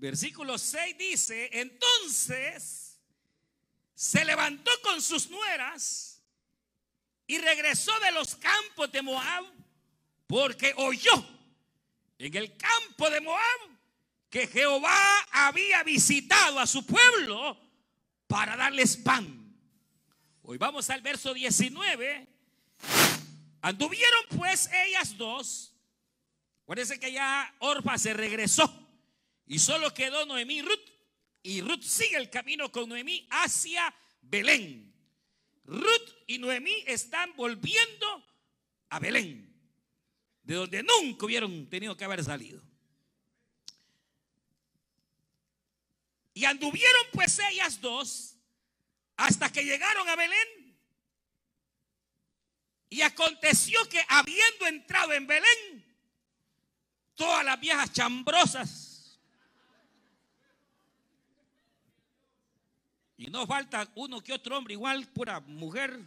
Versículo 6 dice, entonces se levantó con sus nueras y regresó de los campos de Moab porque oyó en el campo de Moab que Jehová había visitado a su pueblo para darles pan. Hoy vamos al verso 19. Anduvieron pues ellas dos. Acuérdense que ya Orfa se regresó y solo quedó Noemí y Ruth. Y Ruth sigue el camino con Noemí hacia Belén. Ruth y Noemí están volviendo a Belén, de donde nunca hubieron tenido que haber salido. Y anduvieron pues ellas dos hasta que llegaron a Belén. Y aconteció que habiendo entrado en Belén, todas las viejas chambrosas Y no falta uno que otro hombre, igual pura mujer.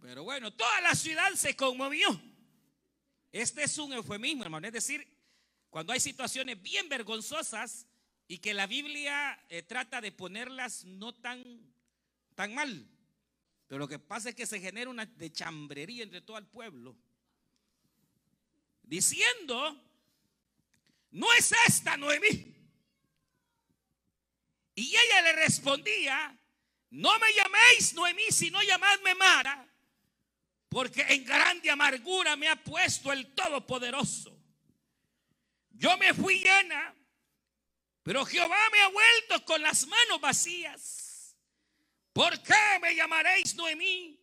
Pero bueno, toda la ciudad se conmovió. Este es un eufemismo, hermano. Es decir, cuando hay situaciones bien vergonzosas y que la Biblia eh, trata de ponerlas no tan, tan mal. Pero lo que pasa es que se genera una de chambrería entre todo el pueblo diciendo, no es esta Noemí. Y ella le respondía, no me llaméis Noemí, sino llamadme Mara, porque en grande amargura me ha puesto el Todopoderoso. Yo me fui llena, pero Jehová me ha vuelto con las manos vacías. ¿Por qué me llamaréis Noemí?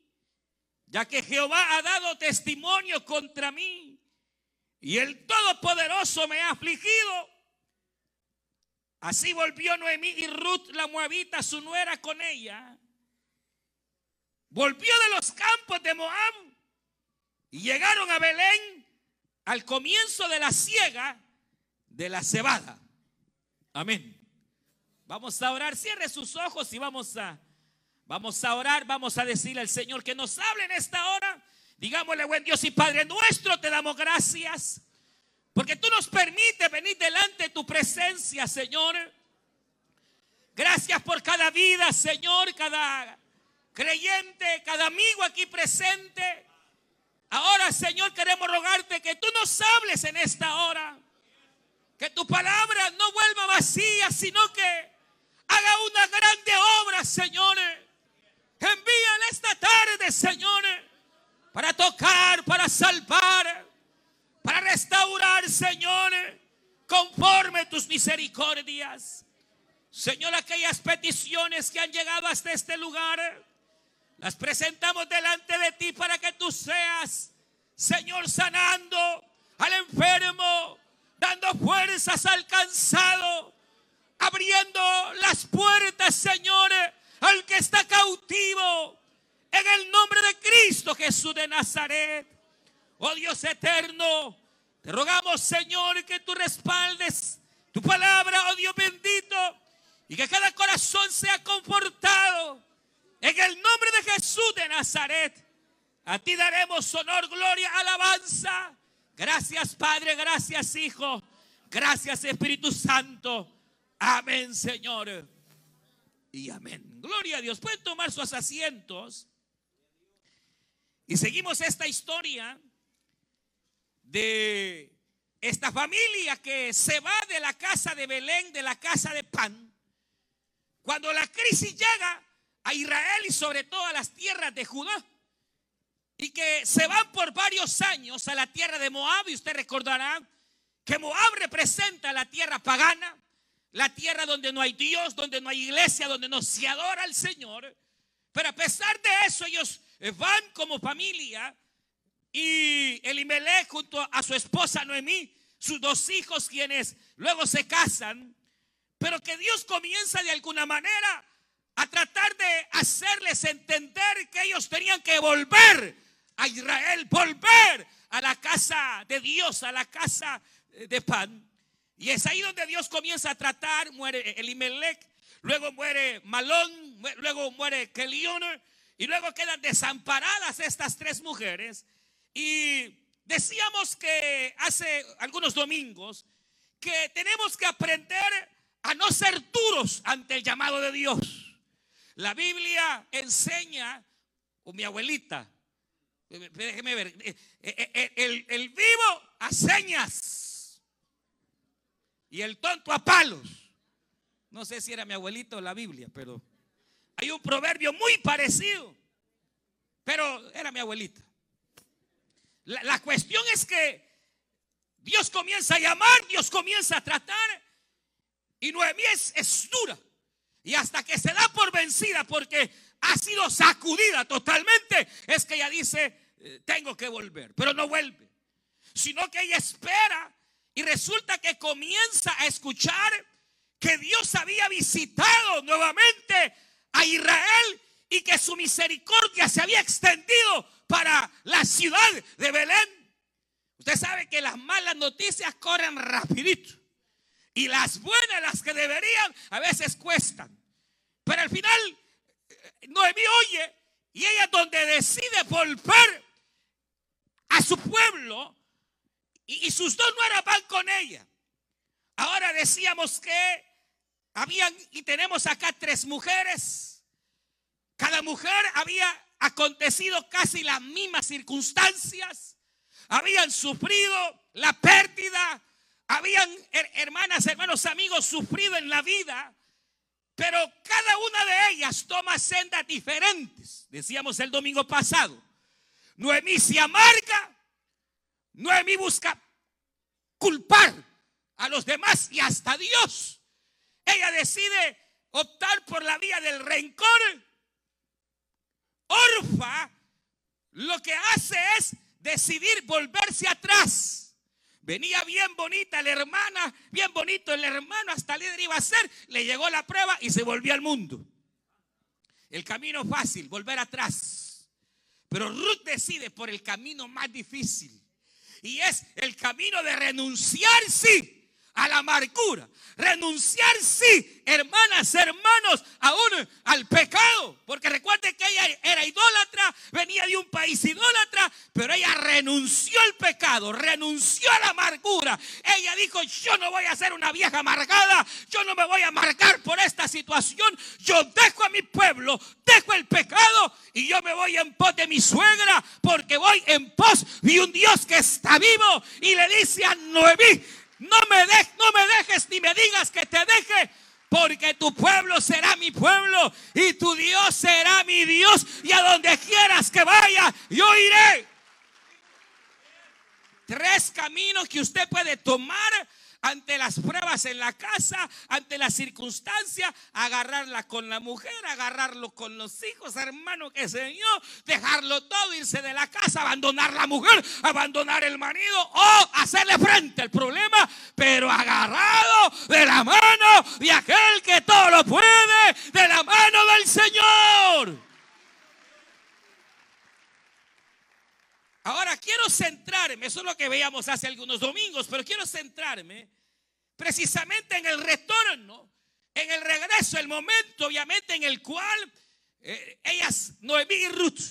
Ya que Jehová ha dado testimonio contra mí y el Todopoderoso me ha afligido. Así volvió Noemí y Ruth la moabita, su nuera, con ella. Volvió de los campos de Moab y llegaron a Belén al comienzo de la siega de la cebada. Amén. Vamos a orar, cierre sus ojos y vamos a vamos a orar, vamos a decirle al Señor que nos hable en esta hora Digámosle, buen Dios y Padre nuestro, te damos gracias. Porque tú nos permites venir delante de tu presencia, Señor. Gracias por cada vida, Señor, cada creyente, cada amigo aquí presente. Ahora, Señor, queremos rogarte que tú nos hables en esta hora. Que tu palabra no vuelva vacía, sino que haga una grande obra, Señor. Envíale esta tarde, Señor para tocar, para salvar, para restaurar, Señor, conforme tus misericordias. Señor, aquellas peticiones que han llegado hasta este lugar, las presentamos delante de ti para que tú seas, Señor, sanando al enfermo, dando fuerzas al cansado, abriendo las puertas, Señor, al que está cautivo en el nombre de Cristo Jesús de Nazaret. Oh Dios eterno, te rogamos Señor que tú respaldes tu palabra, oh Dios bendito, y que cada corazón sea confortado. En el nombre de Jesús de Nazaret, a ti daremos honor, gloria, alabanza. Gracias Padre, gracias Hijo, gracias Espíritu Santo. Amén Señor. Y amén. Gloria a Dios. Pueden tomar sus asientos. Y seguimos esta historia de esta familia que se va de la casa de Belén, de la casa de pan. Cuando la crisis llega a Israel y sobre todo a las tierras de Judá, y que se van por varios años a la tierra de Moab, y usted recordará que Moab representa la tierra pagana, la tierra donde no hay Dios, donde no hay iglesia, donde no se adora al Señor. Pero a pesar de eso, ellos van como familia y Elimelech junto a su esposa Noemí, sus dos hijos quienes luego se casan, pero que Dios comienza de alguna manera a tratar de hacerles entender que ellos tenían que volver a Israel, volver a la casa de Dios, a la casa de pan. Y es ahí donde Dios comienza a tratar, muere Elimelech, luego muere Malón, luego muere Kelion, y luego quedan desamparadas estas tres mujeres. Y decíamos que hace algunos domingos que tenemos que aprender a no ser duros ante el llamado de Dios. La Biblia enseña, o mi abuelita, déjeme ver, eh, eh, eh, el, vivo a señas y el tonto a palos. No sé si era mi abuelito o la Biblia, pero hay un proverbio muy parecido, pero era mi abuelita. La, cuestión es que Dios comienza a llamar, Dios comienza a tratar, y Noemí es, dura. Y hasta que se da por vencida porque ha sido sacudida totalmente, es que ella dice, eh, tengo que volver, pero no vuelve. Sino que ella espera y resulta que comienza a escuchar que Dios había visitado nuevamente a Israel y que su misericordia se había extendido para la ciudad de Belén. Usted sabe que las malas noticias corren rapidito. Y las buenas, las que deberían, a veces cuestan. Pero al final, eh, Noemí oye y ella donde decide volver a su pueblo y, sus dos nueras van con ella. Ahora decíamos que habían y tenemos acá tres mujeres. Cada mujer había acontecido casi las mismas circunstancias. Habían sufrido la pérdida. Habían, hermanas, hermanos, amigos, sufrido en la vida. Pero cada una de ellas toma sendas diferentes. Decíamos el domingo pasado. Noemí se amarga. Noemí busca culpar a los demás y hasta Dios. Ella decide optar por la vía del rencor. Orfa lo que hace es decidir volverse atrás. Venía bien bonita la hermana, bien bonito el hermano, hasta líder iba a ser, le llegó la prueba y se volvió al mundo. El camino fácil, volver atrás. Pero Ruth decide por el camino más difícil. Y es el camino de renunciar, sí, a la amargura. Renunciar, sí, hermanas, hermanos, aún al pecado. Porque recuerde que ella era idólatra, venía de un país idólatra, pero ella renunció al pecado, renunció a la amargura. Ella dijo, yo no voy a ser una vieja amargada, yo no me voy a amargar por esta situación. Yo dejo a mi pueblo, dejo el pecado y yo me voy en pos de mi suegra porque voy en pos de un Dios que está vivo y le dice a Noemí, no me, no me dejes ni me digas que te deje, porque tu pueblo será mi pueblo y tu Dios será mi Dios. Y a donde quieras que vaya, yo iré. Tres caminos que usted puede tomar ante las pruebas en la casa, ante las circunstancias, agarrarla con la mujer, agarrarlo con los hijos, hermano, que Señor, dejarlo todo, irse de la casa, abandonar la mujer, abandonar el marido o hacerle frente al problema, pero agarrado de la mano de aquel que todo lo puede, de la mano del Señor. Ahora quiero centrarme, eso es lo que veíamos hace algunos domingos, pero quiero centrarme precisamente en el retorno, en el regreso, el momento obviamente en el cual eh, ellas, Noemí y Ruth,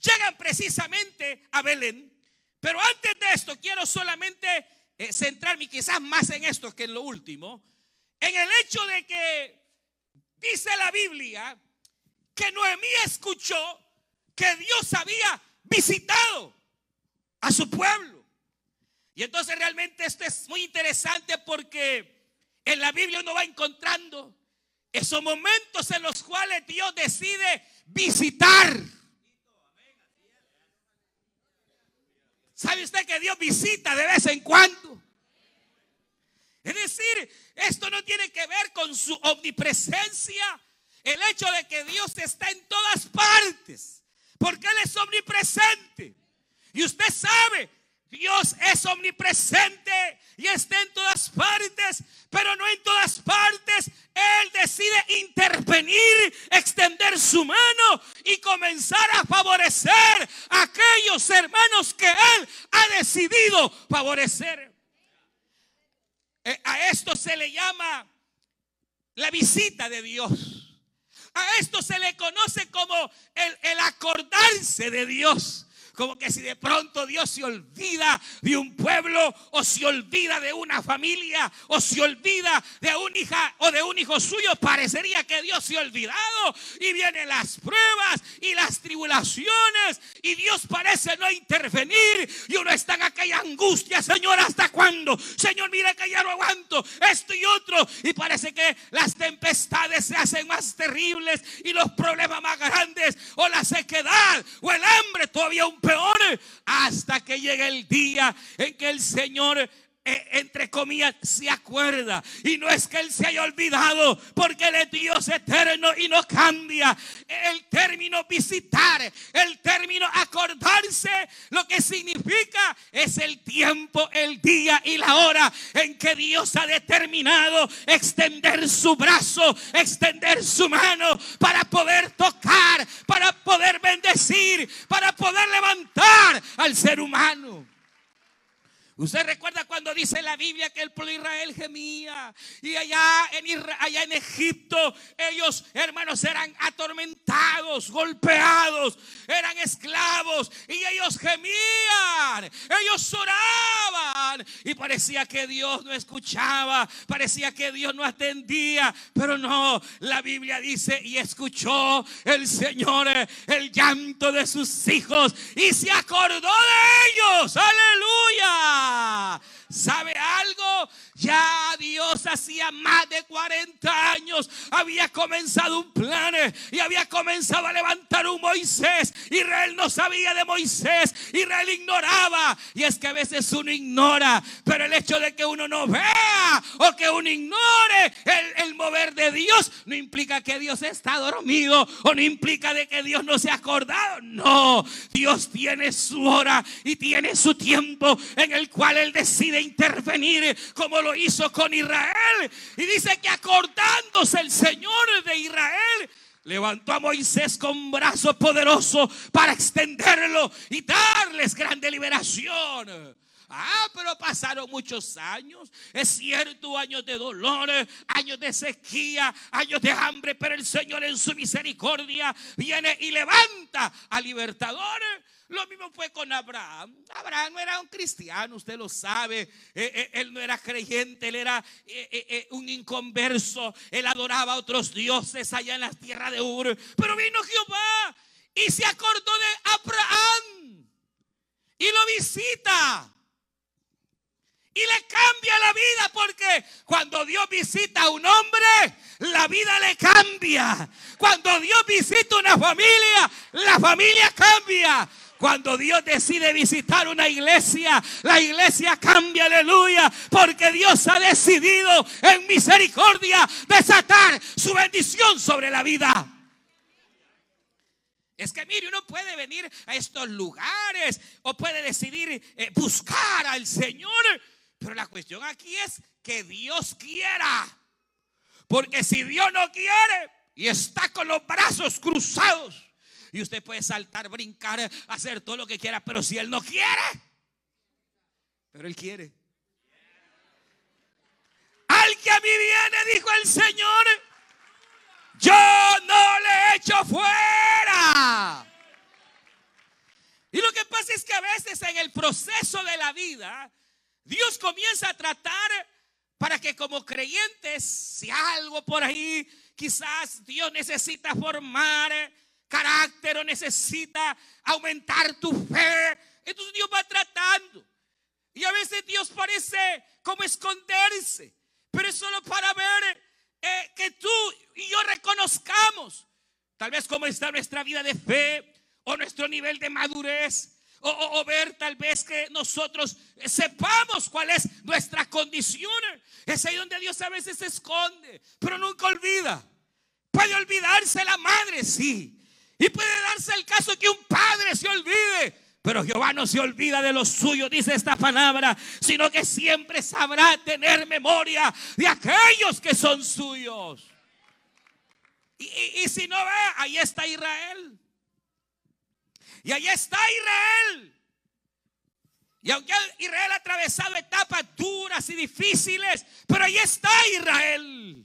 llegan precisamente a Belén. Pero antes de esto quiero solamente eh, centrarme quizás más en esto que en lo último, en el hecho de que dice la Biblia que Noemí escuchó que Dios había visitado a su pueblo. Y entonces realmente esto es muy interesante porque en la Biblia uno va encontrando esos momentos en los cuales Dios decide visitar. ¿Sabe usted que Dios visita de vez en cuando? Es decir, esto no tiene que ver con su omnipresencia, el hecho de que Dios está en todas partes, porque Él es omnipresente. Y usted sabe, Dios es omnipresente y está en todas partes, pero no en todas partes. Él decide intervenir, extender su mano y comenzar a favorecer a aquellos hermanos que Él ha decidido favorecer. Eh, a esto se le llama la visita de Dios. A esto se le conoce como el, el acordarse de Dios. Como que si de pronto Dios se olvida de un pueblo o se olvida de una familia o se olvida de una hija o de un hijo suyo, parecería que Dios se ha olvidado. Y vienen las pruebas y las tribulaciones y Dios parece no intervenir. Y uno está en aquella angustia, Señor, ¿hasta cuándo? Señor, mira que ya no aguanto esto y otro y parece que las tempestades se hacen más terribles y los problemas más grandes o la sequedad o el hambre todavía un peor hasta que llegue el día en que el Señor entre comillas, se acuerda. Y no es que Él se haya olvidado, porque Él es Dios eterno y no cambia. El término visitar, el término acordarse, lo que significa es el tiempo, el día y la hora en que Dios ha determinado extender su brazo, extender su mano para poder tocar, para poder bendecir, para poder levantar al ser humano. Usted recuerda cuando dice la Biblia que el pueblo de Israel gemía y allá en, allá en Egipto ellos, hermanos, eran atormentados, golpeados, eran esclavos y ellos gemían, ellos oraban y parecía que Dios no escuchaba, parecía que Dios no atendía, pero no, la Biblia dice y escuchó el Señor el llanto de sus hijos y se acordó de ellos, aleluya. ¿Sabe algo? Ya Dios hacía más de 40 años había comenzado un plan y había comenzado a levantar un Moisés. Israel no sabía de Moisés, Israel ignoraba. Y es que a veces uno ignora, pero el hecho de que uno no vea o que uno ignore el, el mover de Dios no implica que Dios está dormido o no implica de que Dios no se ha acordado. No, Dios tiene su hora y tiene su tiempo en el cual Él decide intervenir como lo hizo con Israel. Y dice que acordándose el Señor de Israel, levantó a Moisés con brazo poderoso para extenderlo y darles grande liberación. Ah, pero pasaron muchos años. Es cierto, años de dolor, años de sequía, años de hambre, pero el Señor en su misericordia viene y levanta a libertadores. Lo mismo fue con Abraham. Abraham no era un cristiano, usted lo sabe. Eh, eh, él no era creyente, él era eh, un inconverso. Él adoraba a otros dioses allá en la tierra de Ur. Pero vino Jehová y se acordó de Abraham y lo visita. Y le cambia la vida porque cuando Dios visita a un hombre, la vida le cambia. Cuando Dios visita una familia, la familia cambia. Cuando Dios decide visitar una iglesia, la iglesia cambia, aleluya, porque Dios ha decidido en misericordia desatar su bendición sobre la vida. Es que mire, uno puede venir a estos lugares o puede decidir eh, buscar al Señor, pero la cuestión aquí es que Dios quiera. Porque si Dios no quiere y está con los brazos cruzados, y usted puede saltar, brincar, hacer todo lo que quiera, pero si Él no quiere, pero Él quiere. Al que a mí viene, dijo el Señor, yo no le echo fuera. Y lo que pasa es que a veces en el proceso de la vida, Dios comienza a tratar para que como creyentes, si algo por ahí, quizás Dios necesita formar carácter o necesita aumentar tu fe. Entonces Dios va tratando. Y a veces Dios parece como esconderse, pero es solo para ver eh, que tú y yo reconozcamos tal vez cómo está nuestra vida de fe o nuestro nivel de madurez. O, o, ver tal vez que nosotros sepamos cuál es nuestra condición. Es ahí donde Dios a veces se esconde, pero nunca olvida. Puede olvidarse la madre, sí. Y puede darse el caso que un padre se olvide. Pero Jehová no se olvida de lo suyo, dice esta palabra, sino que siempre sabrá tener memoria de aquellos que son suyos. Y, si no ve, ahí está Israel. Y ahí está Israel. Y aunque Israel ha atravesado etapas duras y difíciles, pero ahí está Israel.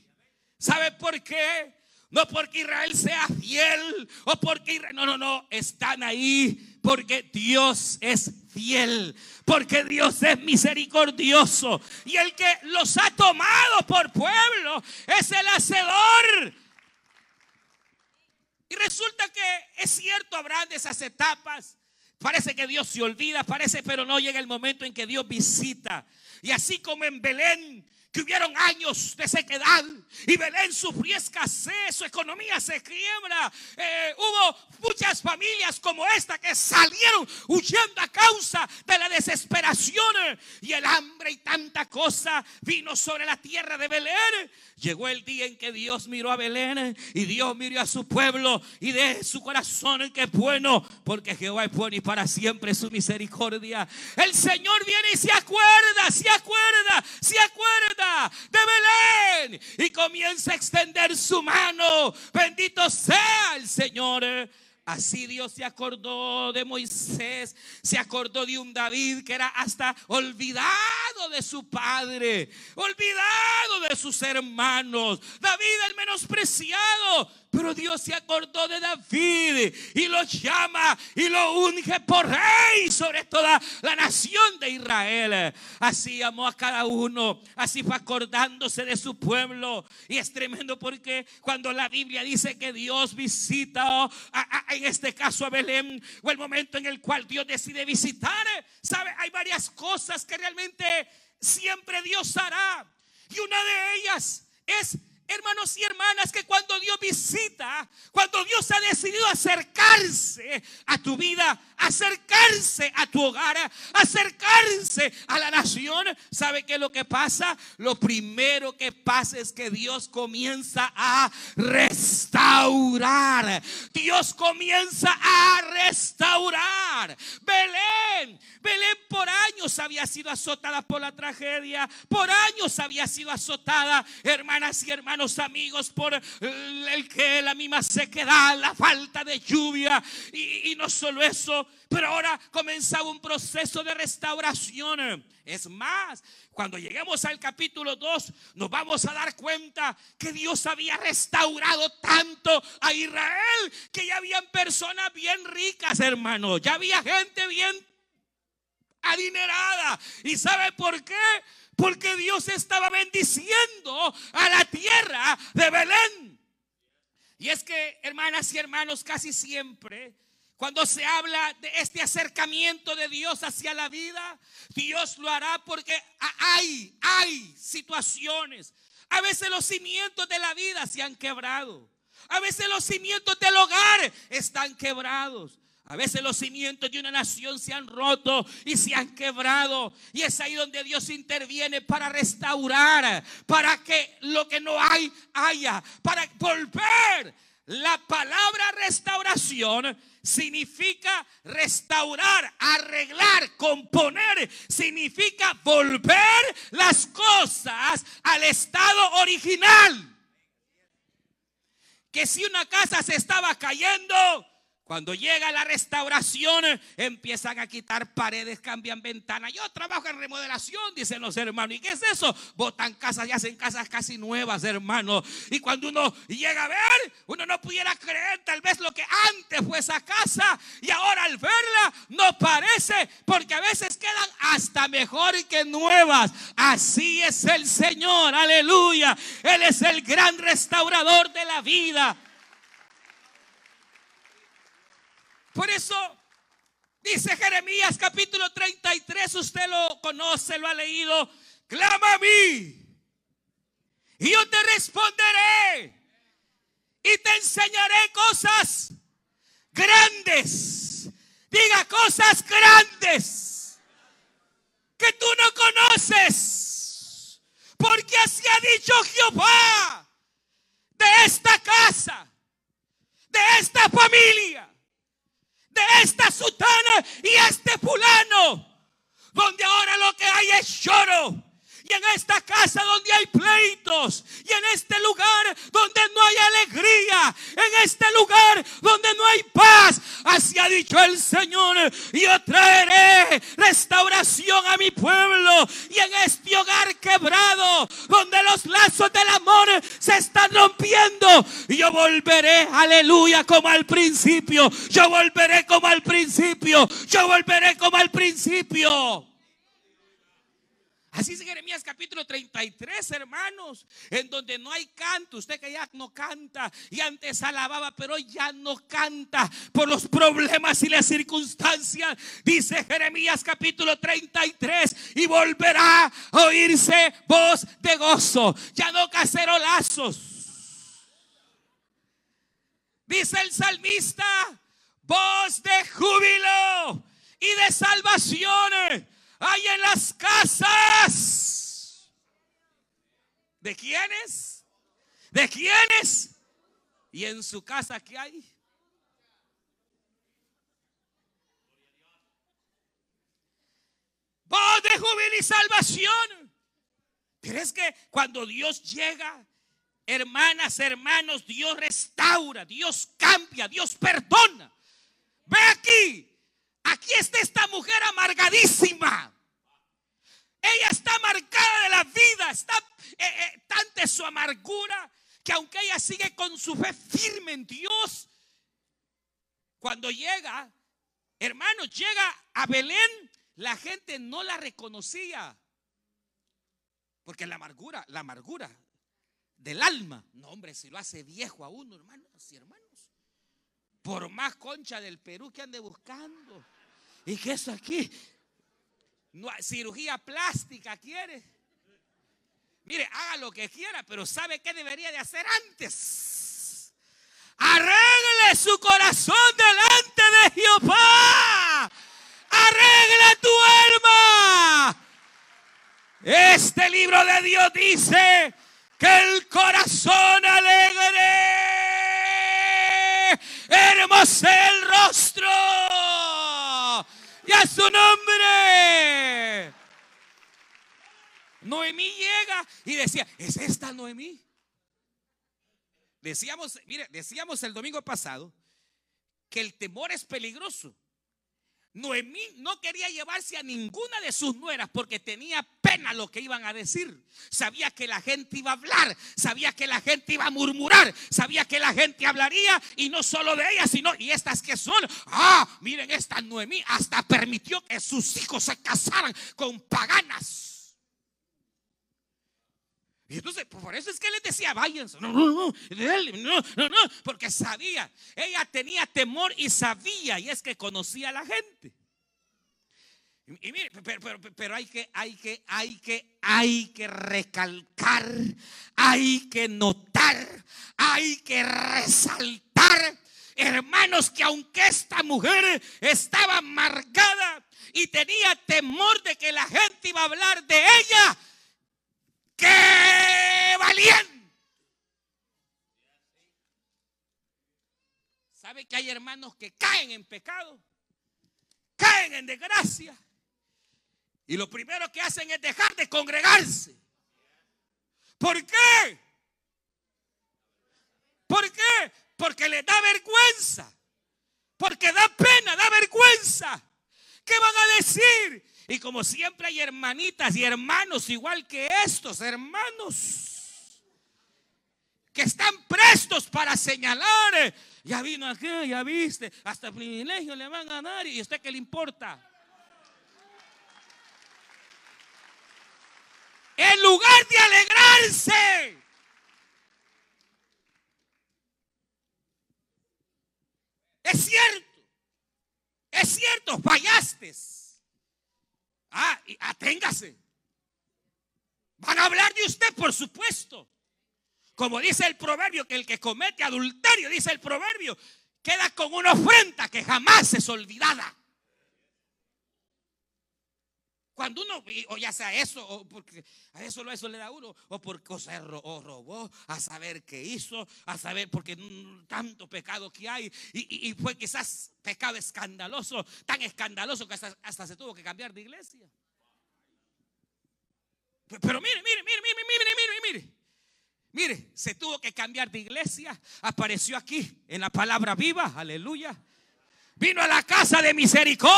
¿Sabe por qué? No porque Israel sea fiel o porque no, no, no, están ahí porque Dios es fiel, porque Dios es misericordioso y el que los ha tomado por pueblo es el hacedor. Y resulta que es cierto, habrá de esas etapas. Parece que Dios se olvida, parece, pero no llega el momento en que Dios visita. Y así como en Belén que hubieron años de sequedad y Belén sufrió escasez, su economía se quiebra. Eh, hubo muchas familias como esta que salieron huyendo a causa de la desesperación y el hambre y tanta cosa vino sobre la tierra de Belén. Llegó el día en que Dios miró a Belén y Dios miró a su pueblo y de su corazón que es bueno, porque Jehová es bueno y para siempre su misericordia. El Señor viene y se acuerda, se acuerda, se acuerda de Belén y comienza a extender su mano. Bendito sea el Señor. Así Dios se acordó de Moisés, se acordó de un David que era hasta olvidado de su padre, olvidado de sus hermanos. David el menospreciado, pero Dios se acordó de David y lo llama y lo unge por rey sobre toda la nación de Israel. Así amó a cada uno, así fue acordándose de su pueblo. Y es tremendo porque cuando la Biblia dice que Dios visita, en este caso a Belén, o el momento en el cual Dios decide visitar, ¿sabe? Hay varias cosas que realmente siempre Dios hará. Y una de ellas es hermanos y hermanas, que cuando Dios visita, cuando Dios ha decidido acercarse a tu vida, acercarse a tu hogar, acercarse a la nación, ¿sabe qué es lo que pasa? Lo primero que pasa es que Dios comienza a restaurar. Dios comienza a restaurar. Belén, Belén por años había sido azotada por la tragedia, por años había sido azotada, hermanas y hermanos amigos, por el que la misma sequedad, la falta de lluvia y, y no solo eso, pero ahora comenzaba un proceso de restauración. Es más, cuando lleguemos al capítulo 2, nos vamos a dar cuenta que Dios había restaurado tanto a Israel que ya habían personas bien ricas, hermano. Ya había gente bien adinerada. ¿Y sabe por qué? Porque Dios estaba bendiciendo a la tierra de Belén. Y es que, hermanas y hermanos, casi siempre cuando se habla de este acercamiento de Dios hacia la vida, Dios lo hará porque hay, hay situaciones. A veces los cimientos de la vida se han quebrado. A veces los cimientos del hogar están quebrados. A veces los cimientos de una nación se han roto y se han quebrado. Y es ahí donde Dios interviene para restaurar, para que lo que no hay haya, para volver. La palabra restauración significa restaurar, arreglar, componer, significa volver las cosas al estado original. Que si una casa se estaba cayendo, cuando llega la restauración, empiezan a quitar paredes, cambian ventanas. Yo trabajo en remodelación, dicen los hermanos. ¿Y qué es eso? Botan casas y hacen casas casi nuevas, hermano. Y cuando uno llega a ver, uno no pudiera creer tal vez lo que antes fue esa casa. Y ahora al verla no parece, porque a veces quedan hasta mejor que nuevas. Así es el Señor, aleluya. Él es el gran restaurador de la vida. Por eso dice Jeremías capítulo 33, usted lo conoce, lo ha leído, clama a mí y yo te responderé y te enseñaré cosas grandes. Diga cosas grandes que tú no conoces. Porque así ha dicho Jehová de esta casa, de esta familia de esta sutana y este fulano, donde ahora lo que hay es lloro Y en esta casa donde hay pleitos. Y en este lugar donde no hay alegría. En este lugar donde no hay paz. Así ha dicho el Señor. Yo traeré restauración a mi pueblo. Y en este hogar quebrado. Donde los lazos del amor se están rompiendo. Yo volveré, aleluya, como al principio. Yo volveré como al principio. Yo volveré como al principio. Así dice Jeremías capítulo 33, hermanos, en donde no hay canto. Usted que ya no canta y antes alababa, pero ya no canta por los problemas y las circunstancias. Dice Jeremías capítulo 33 y volverá a oírse voz de gozo, ya no cacerolazos. Dice el salmista, voz de júbilo y de salvación hay en las casas. ¿De quiénes? ¿De quiénes? ¿Y en su casa qué hay? Voz de júbilo y salvación. Pero es que cuando Dios llega, hermanas, hermanos, Dios restaura, Dios cambia, Dios perdona. Ve aquí, aquí está esta mujer amargadísima. Ella está marcada de la vida, está eh, eh, tanta su amargura que aunque ella sigue con su fe firme en Dios, cuando llega, hermanos, llega a Belén, la gente no la reconocía. Porque la amargura, la amargura del alma, no hombre, si lo hace viejo a uno, hermanos y hermanos. Por más concha del Perú que ande buscando. ¿Y qué es aquí? No, cirugía plástica quiere. Mire, haga lo que quiera, pero ¿sabe qué debería de hacer antes? Arregle su corazón delante de Jehová. Arregle tu alma. Este libro de Dios dice que el corazón alegre hermoso el rostro y a su nombre. Noemí llega y decía, ¿es esta Noemí? Decíamos, mire, decíamos el domingo pasado que el temor es peligroso. Noemí no quería llevarse a ninguna de sus nueras porque tenía pena lo que iban a decir. Sabía que la gente iba a hablar, sabía que la gente iba a murmurar, sabía que la gente hablaría y no solo de ella, sino y estas que son. Ah, miren, esta Noemí hasta permitió que sus hijos se casaran con paganas. Y entonces, por eso es que les decía, váyanse. No, no, no, no, no, no, porque sabía, ella tenía temor y sabía, y es que conocía a la gente. Y, mire, pero, pero, hay que, hay que, hay que, hay que recalcar, hay que notar, hay que resaltar, hermanos, que aunque esta mujer estaba amargada y tenía temor de que la gente iba a hablar de ella, ¡Qué valiente! ¿Sabe que hay hermanos que caen en pecado? Caen en desgracia. Y lo primero que hacen es dejar de congregarse. ¿Por qué? ¿Por qué? Porque les da vergüenza. Porque da pena, da vergüenza. ¿Qué van a decir? Y como siempre hay hermanitas y hermanos igual que estos hermanos que están prestos para señalar. Ya vino aquí, ya viste, hasta privilegio le van a dar y usted qué le importa. En lugar de alegrarse. Es cierto, es cierto, fallaste. Ah, y aténgase. Van a hablar de usted, por supuesto. Como dice el proverbio, que el que comete adulterio, dice el proverbio, queda con una ofrenda que jamás es olvidada. Cuando uno, o ya sea eso, o porque a eso, eso le da uno, o porque o robó, a saber qué hizo, a saber porque tanto pecado que hay, y, fue quizás pecado escandaloso, tan escandaloso que hasta, hasta se tuvo que cambiar de iglesia. Pero mire, mire, mire, mire, mire, mire, mire. Mire, se tuvo que cambiar de iglesia. Apareció aquí en la palabra viva. Aleluya. Vino a la casa de misericordia.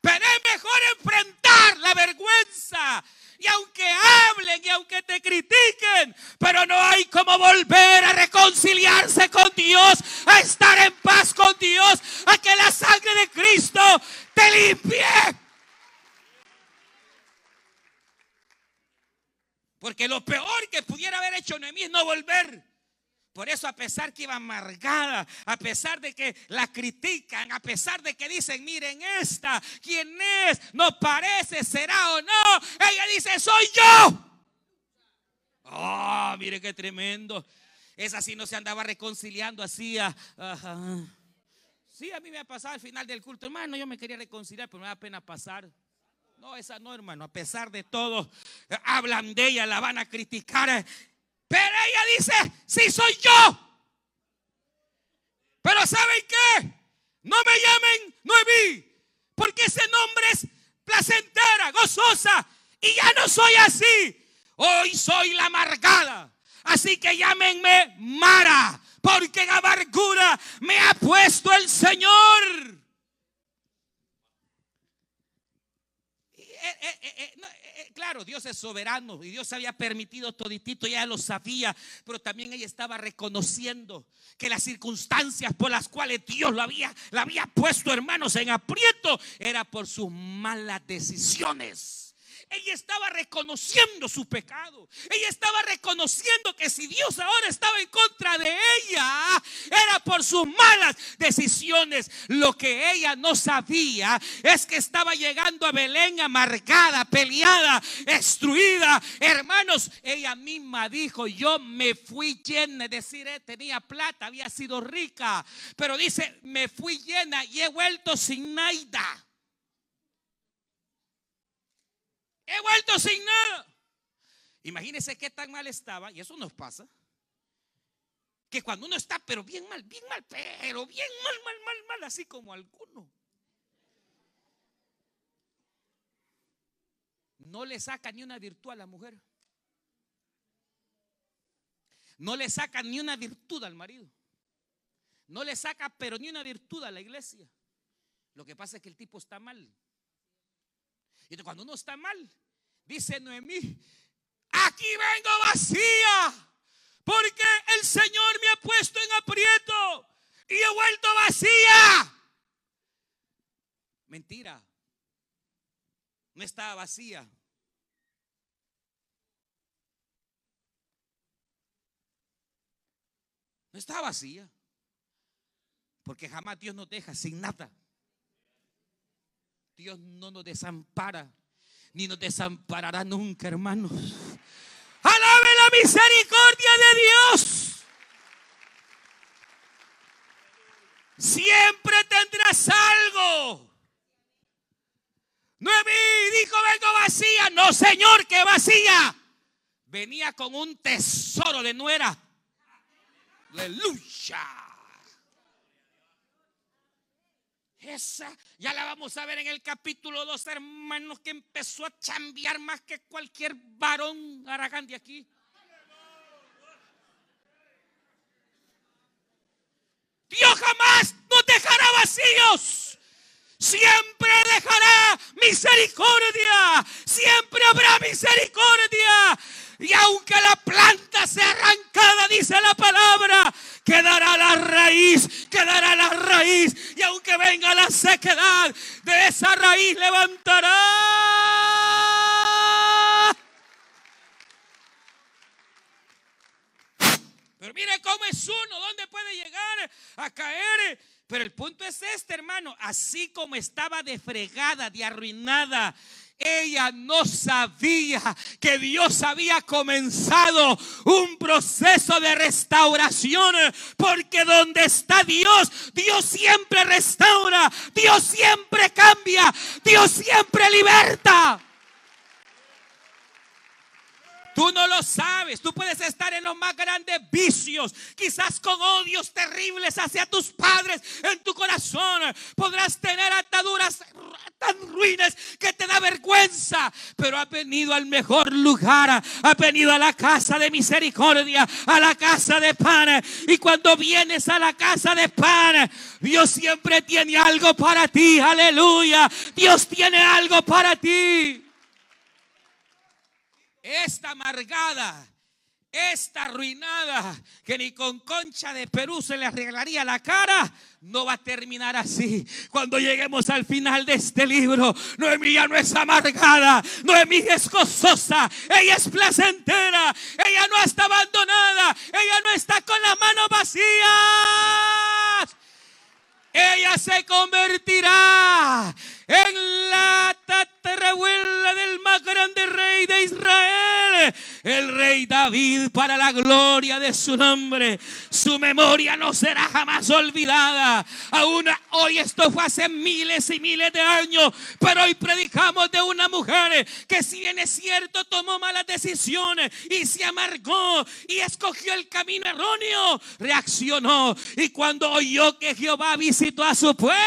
Pero es mejor enfrentar la vergüenza y aunque hablen y aunque te pero no hay como volver a reconciliarse con Dios, a estar en paz con Dios, a que la sangre de Cristo te limpie. Porque lo peor que pudiera haber hecho Noemí es no volver. Por eso a pesar que iba amargada, a pesar de que la critican, a pesar de que dicen, miren esta, ¿quién es? No parece, será o no. Ella dice, soy yo. Oh, mire qué tremendo. Esa sí no se andaba reconciliando así. Sí, a mí me ha pasado al final del culto. Hermano, yo me quería reconciliar, pero me da pena pasar. No, esa no, hermano. A pesar de todo, hablan de ella, la van a criticar. Pero ella dice, sí soy yo. Pero ¿saben qué? No me llamen Noemí, porque ese nombre es placentera, gozosa, y ya no soy así. Hoy soy la amargada. Así que llámenme Mara, porque en amargura me ha puesto el Señor. Eh, eh, eh, claro, Dios es soberano y Dios había permitido toditito, ya lo sabía, pero también ella estaba reconociendo que las circunstancias por las cuales Dios lo había, la había puesto, hermanos, en aprieto, era por sus malas decisiones. Ella estaba reconociendo su pecado. Ella estaba reconociendo que si Dios ahora estaba en contra de ella, era por sus malas decisiones. Lo que ella no sabía es que estaba llegando a Belén amargada, peleada, destruida. Hermanos, ella misma dijo, yo me fui llena, es decir, eh, tenía plata, había sido rica, pero dice, me fui llena y he vuelto sin nada. He vuelto sin nada. Imagínense qué tan mal estaba, y eso nos pasa, que cuando uno está, pero bien mal, bien mal, pero bien mal, mal, mal, mal, así como alguno, no le saca ni una virtud a la mujer. No le saca ni una virtud al marido. No le saca, pero ni una virtud a la iglesia. Lo que pasa es que el tipo está mal. Y cuando uno está mal, dice Noemí, aquí vengo vacía, porque el Señor me ha puesto en aprieto y he vuelto vacía. Mentira, no estaba vacía. No estaba vacía. Porque jamás Dios nos deja sin nada. Dios no nos desampara, ni nos desamparará nunca, hermanos. Alabe la misericordia de Dios. Siempre tendrás algo. Noemí dijo, vengo vacía. No, Señor, que vacía. Venía con un tesoro de nuera. Aleluya. Ya la vamos a ver en el capítulo 2, hermanos, que empezó a chambear más que cualquier varón Aragán de aquí. Dios jamás nos dejará vacíos. Siempre dejará misericordia. Siempre habrá misericordia. Y aunque la planta sea arrancada, dice la palabra, quedará la raíz, quedará la raíz. Y aunque venga la sequedad, de esa raíz levantará. Pero mire cómo es uno, dónde puede llegar a caer. Pero el punto es este, hermano, así como estaba de fregada, de arruinada ella no sabía que Dios había comenzado un proceso de restauración, porque donde está Dios, Dios siempre restaura, Dios siempre cambia, Dios siempre liberta. Tú no lo sabes. Tú puedes estar en los más grandes vicios, quizás con odios terribles hacia tus padres en tu corazón. Podrás tener ataduras tan ruines que te da vergüenza, pero ha venido al mejor lugar, ha venido a la casa de misericordia, a la casa de pan. Y cuando vienes a la casa de pan, Dios siempre tiene algo para ti, aleluya. Dios tiene algo para ti. Esta amargada esta arruinada que ni con concha de Perú se le arreglaría la cara, no va a terminar así. Cuando lleguemos al final de este libro, Noemí ya no es amargada, Noemí es gozosa, ella es placentera, ella no está abandonada, ella no está con las manos vacías. Ella se convertirá en la tatarabuela del más grande rey de Israel, el rey David, para la gloria de su nombre. Su memoria no será jamás olvidada. Aún hoy esto fue hace miles y miles de años, pero hoy predicamos de una mujer que si bien es cierto tomó malas decisiones y se amargó y escogió el camino erróneo, reaccionó y cuando oyó que Jehová visitó a su pueblo,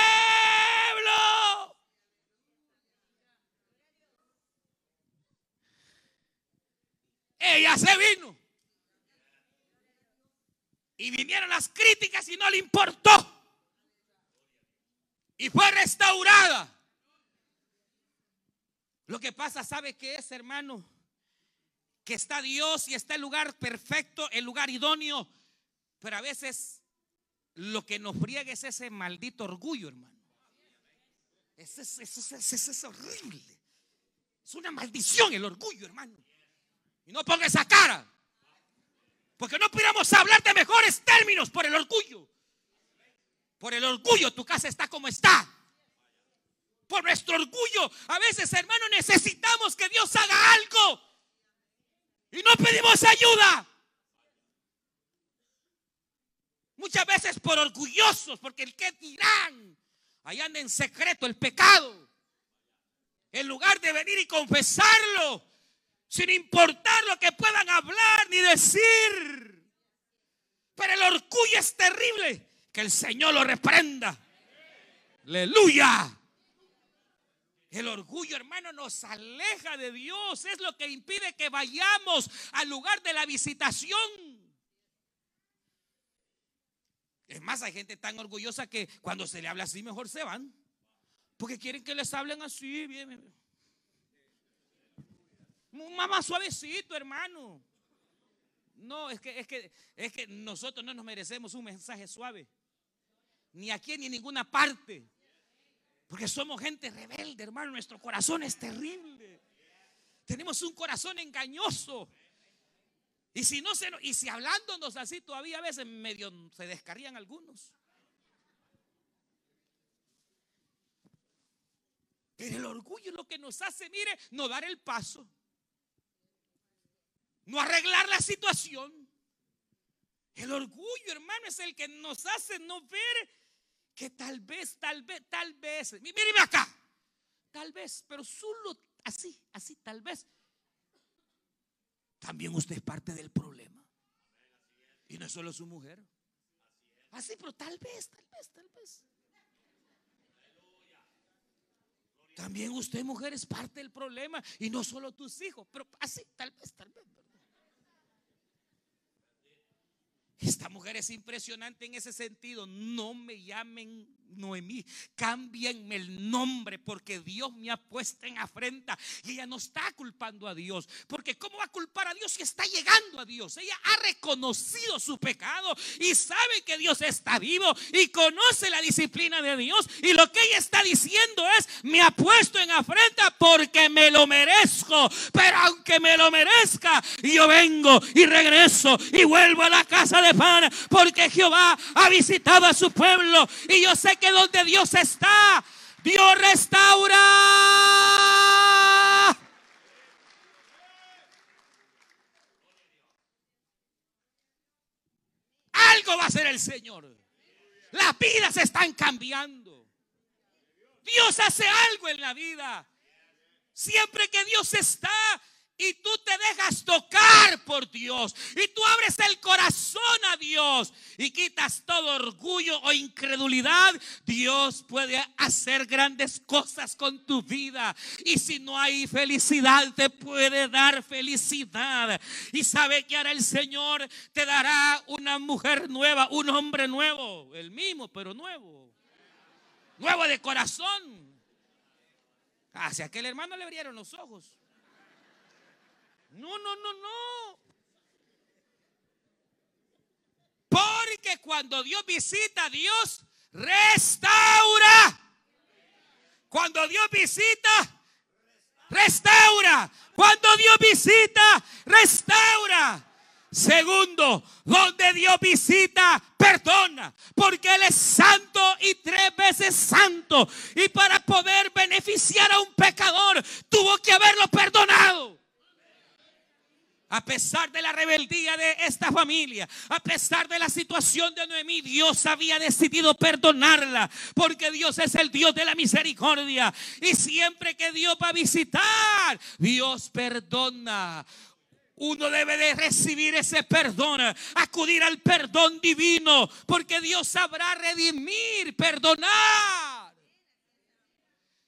ella se vino. Y vinieron las críticas y no le importó. Y fue restaurada. Lo que pasa, ¿sabe qué es, hermano? Que está Dios y está el lugar perfecto, el lugar idóneo. Pero a veces lo que nos friega es ese maldito orgullo, hermano. Eso es, es horrible. Es una maldición el orgullo, hermano. No ponga esa cara. Porque no pudiéramos hablar de mejores términos por el orgullo. Por el orgullo tu casa está como está. Por nuestro orgullo. A veces, hermano, necesitamos que Dios haga algo. Y no pedimos ayuda. Muchas veces por orgullosos, porque el que dirán, allá anda en secreto el pecado. En lugar de venir y confesarlo, sin importar lo que puedan hablar ni decir. Pero el orgullo es terrible. Que el Señor lo reprenda. Aleluya. El orgullo, hermano, nos aleja de Dios. Es lo que impide que vayamos al lugar de la visitación. Es más, hay gente tan orgullosa que cuando se le habla así, mejor se van. Porque quieren que les hablen así. Bien, bien. Mamá suavecito, hermano. No, es que, es que, es que nosotros no nos merecemos un mensaje suave. Ni aquí ni en ninguna parte. Porque somos gente rebelde, hermano. Nuestro corazón es terrible. Tenemos un corazón engañoso. Y si no se y si hablándonos así todavía a veces medio se descarrían algunos. Pero el orgullo es lo que nos hace, mire, no dar el paso no arreglar la situación. El orgullo, hermano, es el que nos hace no ver que tal vez, tal vez, tal vez, míreme acá, tal vez, pero solo así, así, tal vez. También usted es parte del problema. Y no es solo su mujer. Así, pero tal vez, tal vez, tal vez. También usted, mujer, es parte del problema y no solo tus hijos, pero así, tal vez, tal vez. Esta mujer es impresionante en ese sentido. No me llamen Noemí, cámbienme el nombre porque Dios me ha puesto en afrenta y ella no está culpando a Dios. Porque ¿cómo va a culpar a Dios si está llegando a Dios? Ella ha reconocido su pecado y sabe que Dios está vivo y conoce la disciplina de Dios. Y lo que ella está diciendo es, me ha puesto en afrenta porque me lo merezco. Pero aunque me lo merezca, yo vengo y regreso y vuelvo a la casa de pan porque Jehová ha visitado a su pueblo y yo sé que donde Dios está, Dios restaura. Algo va a hacer el Señor. Las vidas están cambiando. Dios hace algo en la vida. Siempre que Dios está y tú te dejas tocar por Dios y tú abres el corazón a Dios y quitas todo orgullo o incredulidad, Dios puede hacer grandes cosas con tu vida. Y si no hay felicidad, te puede dar felicidad. Y sabe que ahora el Señor te dará una mujer nueva, un hombre nuevo, el mismo, pero nuevo. Nuevo de corazón. Hacia aquel hermano le abrieron los ojos. No, no, no, no. Porque cuando Dios visita, Dios restaura. Cuando Dios visita, restaura. Cuando Dios visita, restaura. Segundo, donde Dios visita, perdona, porque Él es santo y tres veces santo. Y para poder beneficiar a un pecador, tuvo que haberlo perdonado. A pesar de la rebeldía de esta familia, a pesar de la situación de Noemí, Dios había decidido perdonarla, porque Dios es el Dios de la misericordia. Y siempre que Dios va a visitar, Dios perdona. Uno debe de recibir ese perdón, acudir al perdón divino, porque Dios sabrá redimir, perdonar.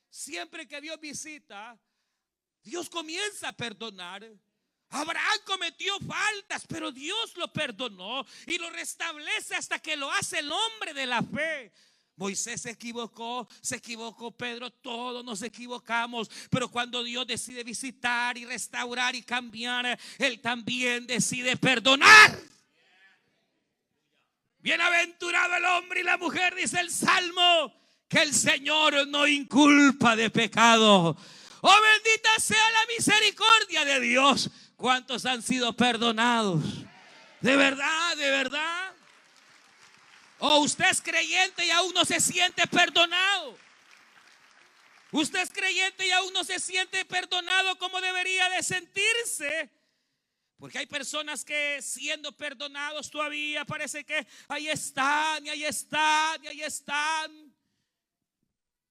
Siempre que Dios visita, Dios comienza a perdonar. Abraham cometió faltas, pero Dios lo perdonó y lo restablece hasta que lo hace el hombre de la fe. Moisés se equivocó, se equivocó Pedro, todos nos equivocamos, pero cuando Dios decide visitar y restaurar y cambiar, Él también decide perdonar. Bienaventurado el hombre y la mujer, dice el Salmo, que el Señor no inculpa de pecado. Oh, bendita sea la misericordia de Dios. ¿Cuántos han sido perdonados? De verdad, de verdad. O usted es creyente y aún no se siente perdonado. Usted es creyente y aún no se siente perdonado como debería de sentirse. Porque hay personas que siendo perdonados todavía parece que ahí están y ahí están y ahí están.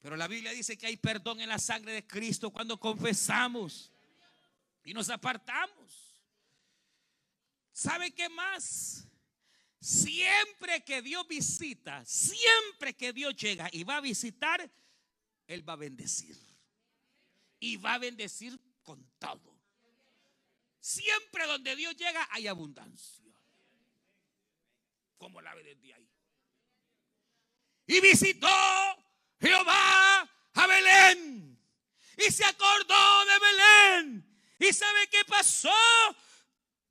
Pero la Biblia dice que hay perdón en la sangre de Cristo cuando confesamos y nos apartamos. ¿Sabe qué más? Siempre que Dios visita, siempre que Dios llega y va a visitar, Él va a bendecir. Y va a bendecir con todo. Siempre donde Dios llega hay abundancia. Como la ve desde ahí. Y visitó Jehová a Belén. Y se acordó de Belén. ¿Y sabe qué pasó?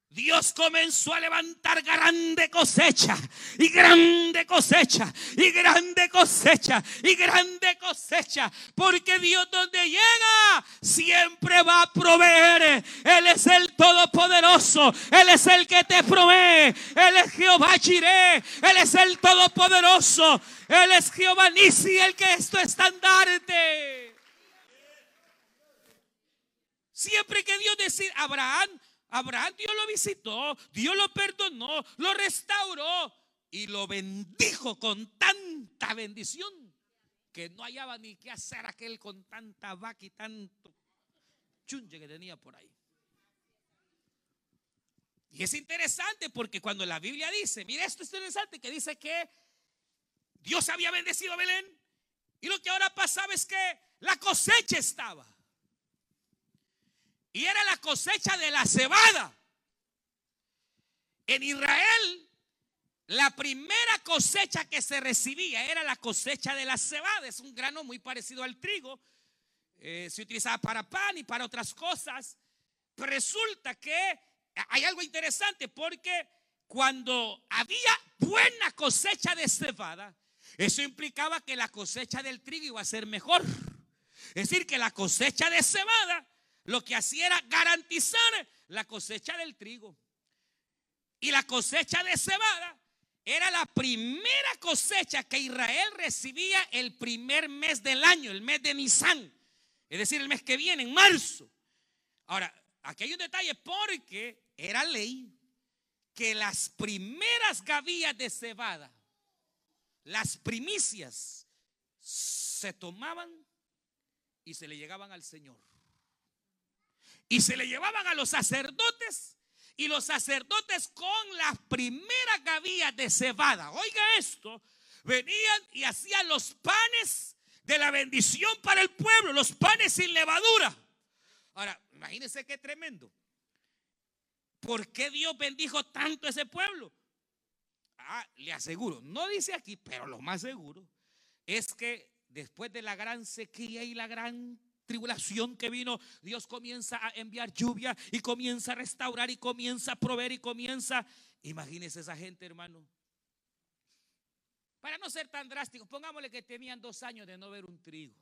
Dios comenzó a levantar grande cosecha y grande cosecha y grande cosecha y grande cosecha. Porque Dios donde llega siempre va a proveer. Él es el Todopoderoso. Él es el que te provee. Él es Jehová Jireh. Él es el Todopoderoso. Él es Jehová Nisi, el que es tu estandarte. Siempre que Dios decide, Abraham Abraham Dios lo visitó, Dios lo perdonó, lo restauró y lo bendijo con tanta bendición que no hallaba ni qué hacer aquel con tanta vaca y tanto chunche que tenía por ahí. Y es interesante porque cuando la Biblia dice, mira esto es interesante, que dice que Dios había bendecido a Belén y lo que ahora pasaba es que la cosecha estaba. Y era la cosecha de la cebada. En Israel, la primera cosecha que se recibía era la cosecha de la cebada. Es un grano muy parecido al trigo. Eh, se utilizaba para pan y para otras cosas. Resulta que hay algo interesante porque cuando había buena cosecha de cebada, eso implicaba que la cosecha del trigo iba a ser mejor. Es decir, que la cosecha de cebada lo que hacía era garantizar la cosecha del trigo. Y la cosecha de cebada era la primera cosecha que Israel recibía el primer mes del año, el mes de Nisan. Es decir, el mes que viene, en marzo. Ahora, aquí hay un detalle porque era ley que las primeras gavillas de cebada, las primicias, se tomaban y se le llegaban al Señor. Y se le llevaban a los sacerdotes y los sacerdotes con las primeras gavillas de cebada. Oiga esto, venían y hacían los panes de la bendición para el pueblo, los panes sin levadura. Ahora, imagínense qué tremendo. ¿Por qué Dios bendijo tanto a ese pueblo? Ah, le aseguro, no dice aquí, pero lo más seguro es que después de la gran sequía y la gran tribulación que vino, Dios comienza a enviar lluvia y comienza a restaurar y comienza a proveer y comienza, imagínese esa gente, hermano. Para no ser tan drástico, pongámosle que tenían dos años de no ver un trigo.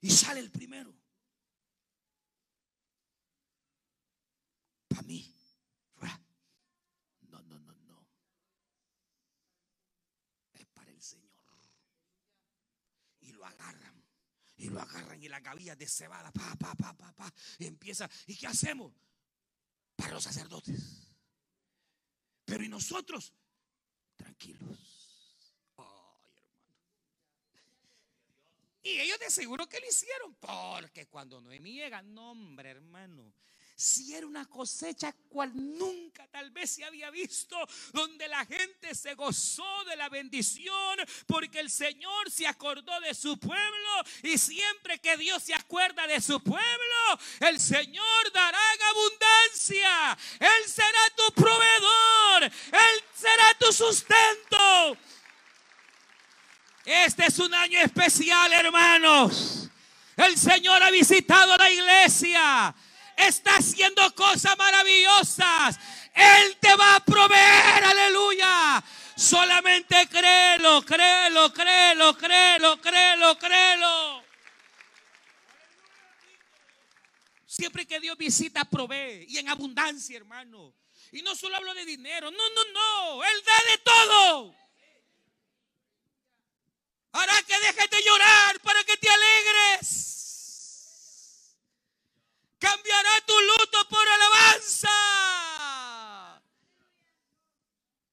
Y sale el primero. Para mí. No, no, no, no. Es para el Señor. Y lo agarran. Y lo agarran y la gavilla de cebada, pa, pa, pa, pa, pa. Y empieza. ¿Y qué hacemos? Para los sacerdotes. Pero y nosotros, tranquilos. Ay, hermano. Y ellos de seguro que lo hicieron. Porque cuando Noemí llega, nombre, hermano si era una cosecha cual nunca tal vez se había visto, donde la gente se gozó de la bendición, porque el Señor se acordó de su pueblo y siempre que Dios se acuerda de su pueblo, el Señor dará en abundancia. Él será tu proveedor, Él será tu sustento. Este es un año especial, hermanos. El Señor ha visitado la iglesia está haciendo cosas maravillosas. Él te va a proveer, aleluya. Solamente créelo, créelo, créelo, créelo, créelo, créelo. Siempre que Dios visita, provee. Y en abundancia, hermano. Y no solo hablo de dinero. No, no, no. Él da de todo. Hará que dejes de llorar para que te alegres. Cambiará tu luto por alabanza.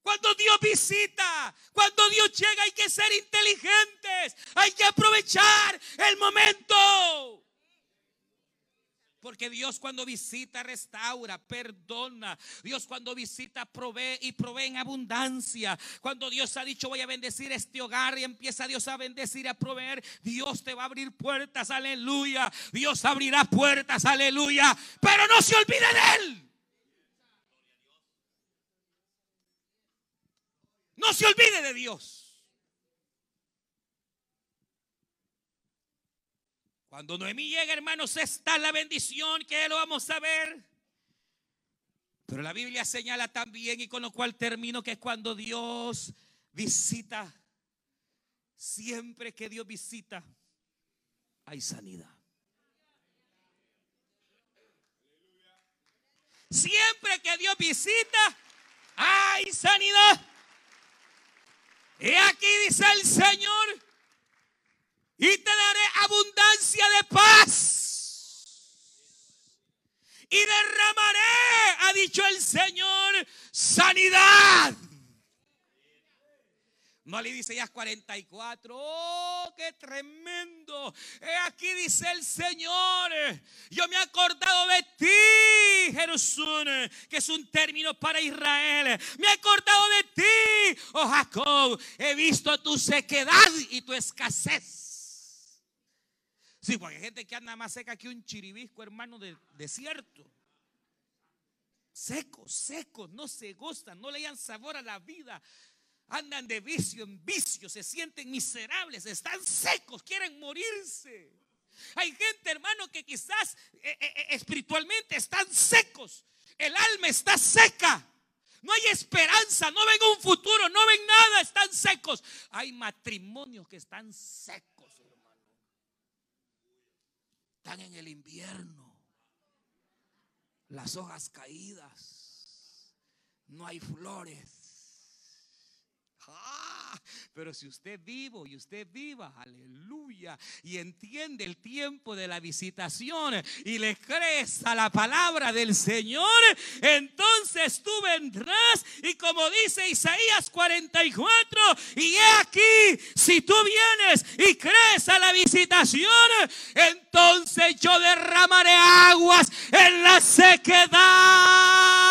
Cuando Dios visita, cuando Dios llega hay que ser inteligentes, hay que aprovechar el momento. Porque Dios cuando visita restaura, perdona. Dios cuando visita provee y provee en abundancia. Cuando Dios ha dicho voy a bendecir este hogar y empieza Dios a bendecir a proveer, Dios te va a abrir puertas, aleluya. Dios abrirá puertas, aleluya. Pero no se olvide de Él. No se olvide de Dios. Cuando Noemí llega, hermanos, está la bendición que lo vamos a ver. Pero la Biblia señala también, y con lo cual termino, que es cuando Dios visita, siempre que Dios visita, hay sanidad. Siempre que Dios visita, hay sanidad. Y aquí dice el Señor, y te daré abundancia de paz. Y derramaré, ha dicho el Señor, sanidad. No le dice ya 44. Oh, qué tremendo. He aquí dice el Señor. Yo me he acordado de ti, Jerusalén, que es un término para Israel. Me he acordado de ti, oh Jacob. He visto tu sequedad y tu escasez. Sí, porque hay gente que anda más seca que un chiribisco, hermano, del desierto. Secos, secos, no se gustan, no le dan sabor a la vida. Andan de vicio en vicio, se sienten miserables, están secos, quieren morirse. Hay gente, hermano, que quizás eh, eh, eh, espiritualmente están secos. El alma está seca. No hay esperanza, no ven un futuro, no ven nada, están secos. Hay matrimonios que están secos están en el invierno. Las hojas caídas. No hay flores. pero si usted vivo y usted viva, aleluya, y entiende el tiempo de la visitación y le crees a la palabra del Señor, entonces tú vendrás. Y como dice Isaías 44, y he aquí, si tú vienes y crees a la visitación, entonces yo derramaré aguas en la sequedad.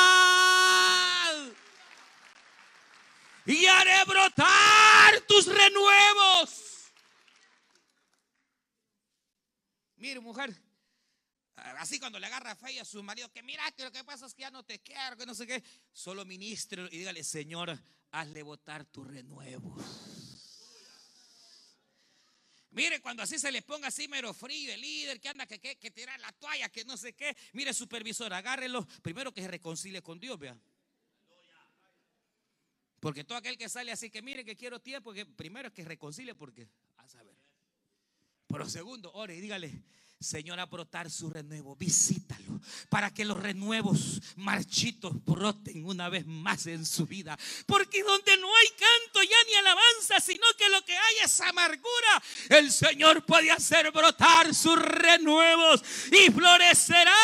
Y haré brotar tus renuevos. Mire, mujer, así cuando le agarra fe a su marido, que mira que lo que pasa es que ya no te quiero, que no sé qué, solo ministro y dígale, Señor, hazle botar tu renuevo. Mire, cuando así se le ponga así mero frío, el líder que anda que, que, que tira la toalla, que no sé qué. Mire, supervisor, agárrelo. Primero que se reconcilie con Dios, vea. Porque todo aquel que sale así que mire que quiero tiempo, que primero es que reconcilie porque, a saber. Pero segundo, ore y dígale, Señor, a brotar su renuevo. Visítalo para que los renuevos marchitos broten una vez más en su vida. Porque donde no hay canto ya ni alabanza, sino que lo que hay es amargura, el Señor puede hacer brotar sus renuevos y florecerá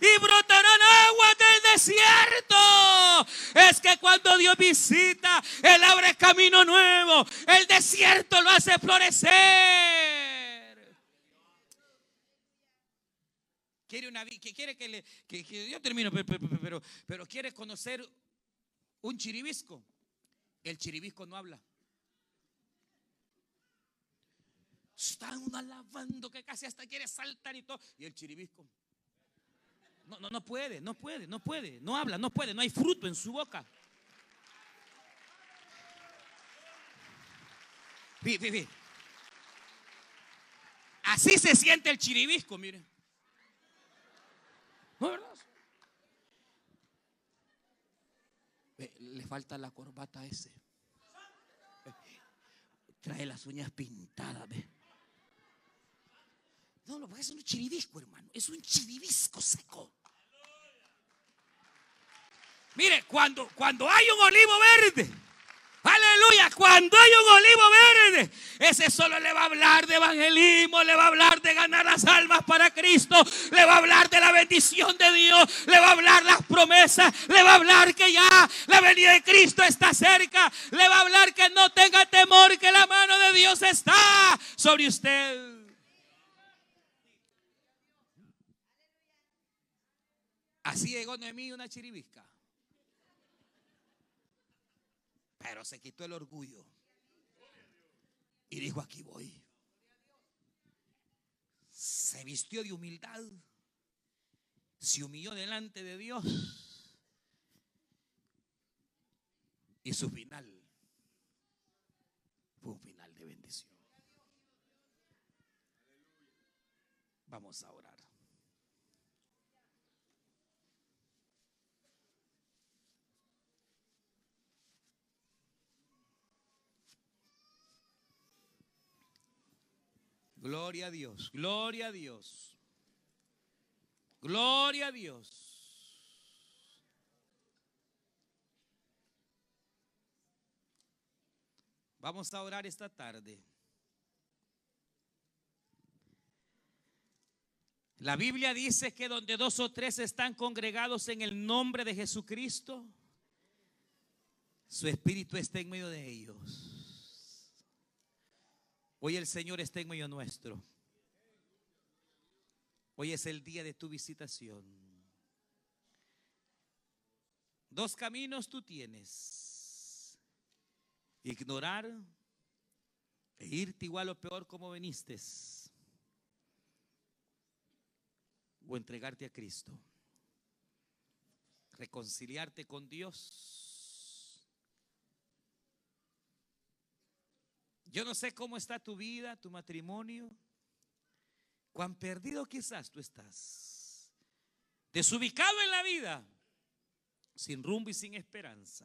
y brotarán aguas del desierto. Es que cuando Dios visita, Él abre camino nuevo. El desierto lo hace florecer. quiere una que quiere que le que, yo termino pero, pero, quiere conocer un chiribisco el chiribisco no habla están alabando que casi hasta quiere saltar y todo y el chiribisco no, no, no puede, no puede, no puede, no habla, no puede, no hay fruto en su boca. Así se siente el chiribisco, mire. Le falta la corbata ese. Trae las uñas pintadas. No, porque es un chiribisco, hermano. Es un chiribisco seco. Mire, cuando, cuando hay un olivo verde Aleluya. Cuando hay un olivo verde, ese solo le va a hablar de evangelismo, le va a hablar de ganar las almas para Cristo, le va a hablar de la bendición de Dios, le va a hablar las promesas, le va a hablar que ya la venida de Cristo está cerca, le va a hablar que no tenga temor, que la mano de Dios está sobre usted. Así llegó Noemí una chiribisca. Pero se quitó el orgullo. Y dijo, aquí voy. Se vistió de humildad. Se humilló delante de Dios. Y su final fue un final de bendición. Vamos a orar. Gloria a Dios, gloria a Dios. Gloria a Dios. Vamos a orar esta tarde. La Biblia dice que donde dos o tres están congregados en el nombre de Jesucristo, su Espíritu está en medio de ellos. Hoy el Señor está en medio nuestro. Hoy es el día de tu visitación. Dos caminos tú tienes. Ignorar e irte igual o peor como viniste. O entregarte a Cristo. Reconciliarte con Dios Yo no sé cómo está tu vida, tu matrimonio, cuán perdido quizás tú estás, desubicado en la vida, sin rumbo y sin esperanza.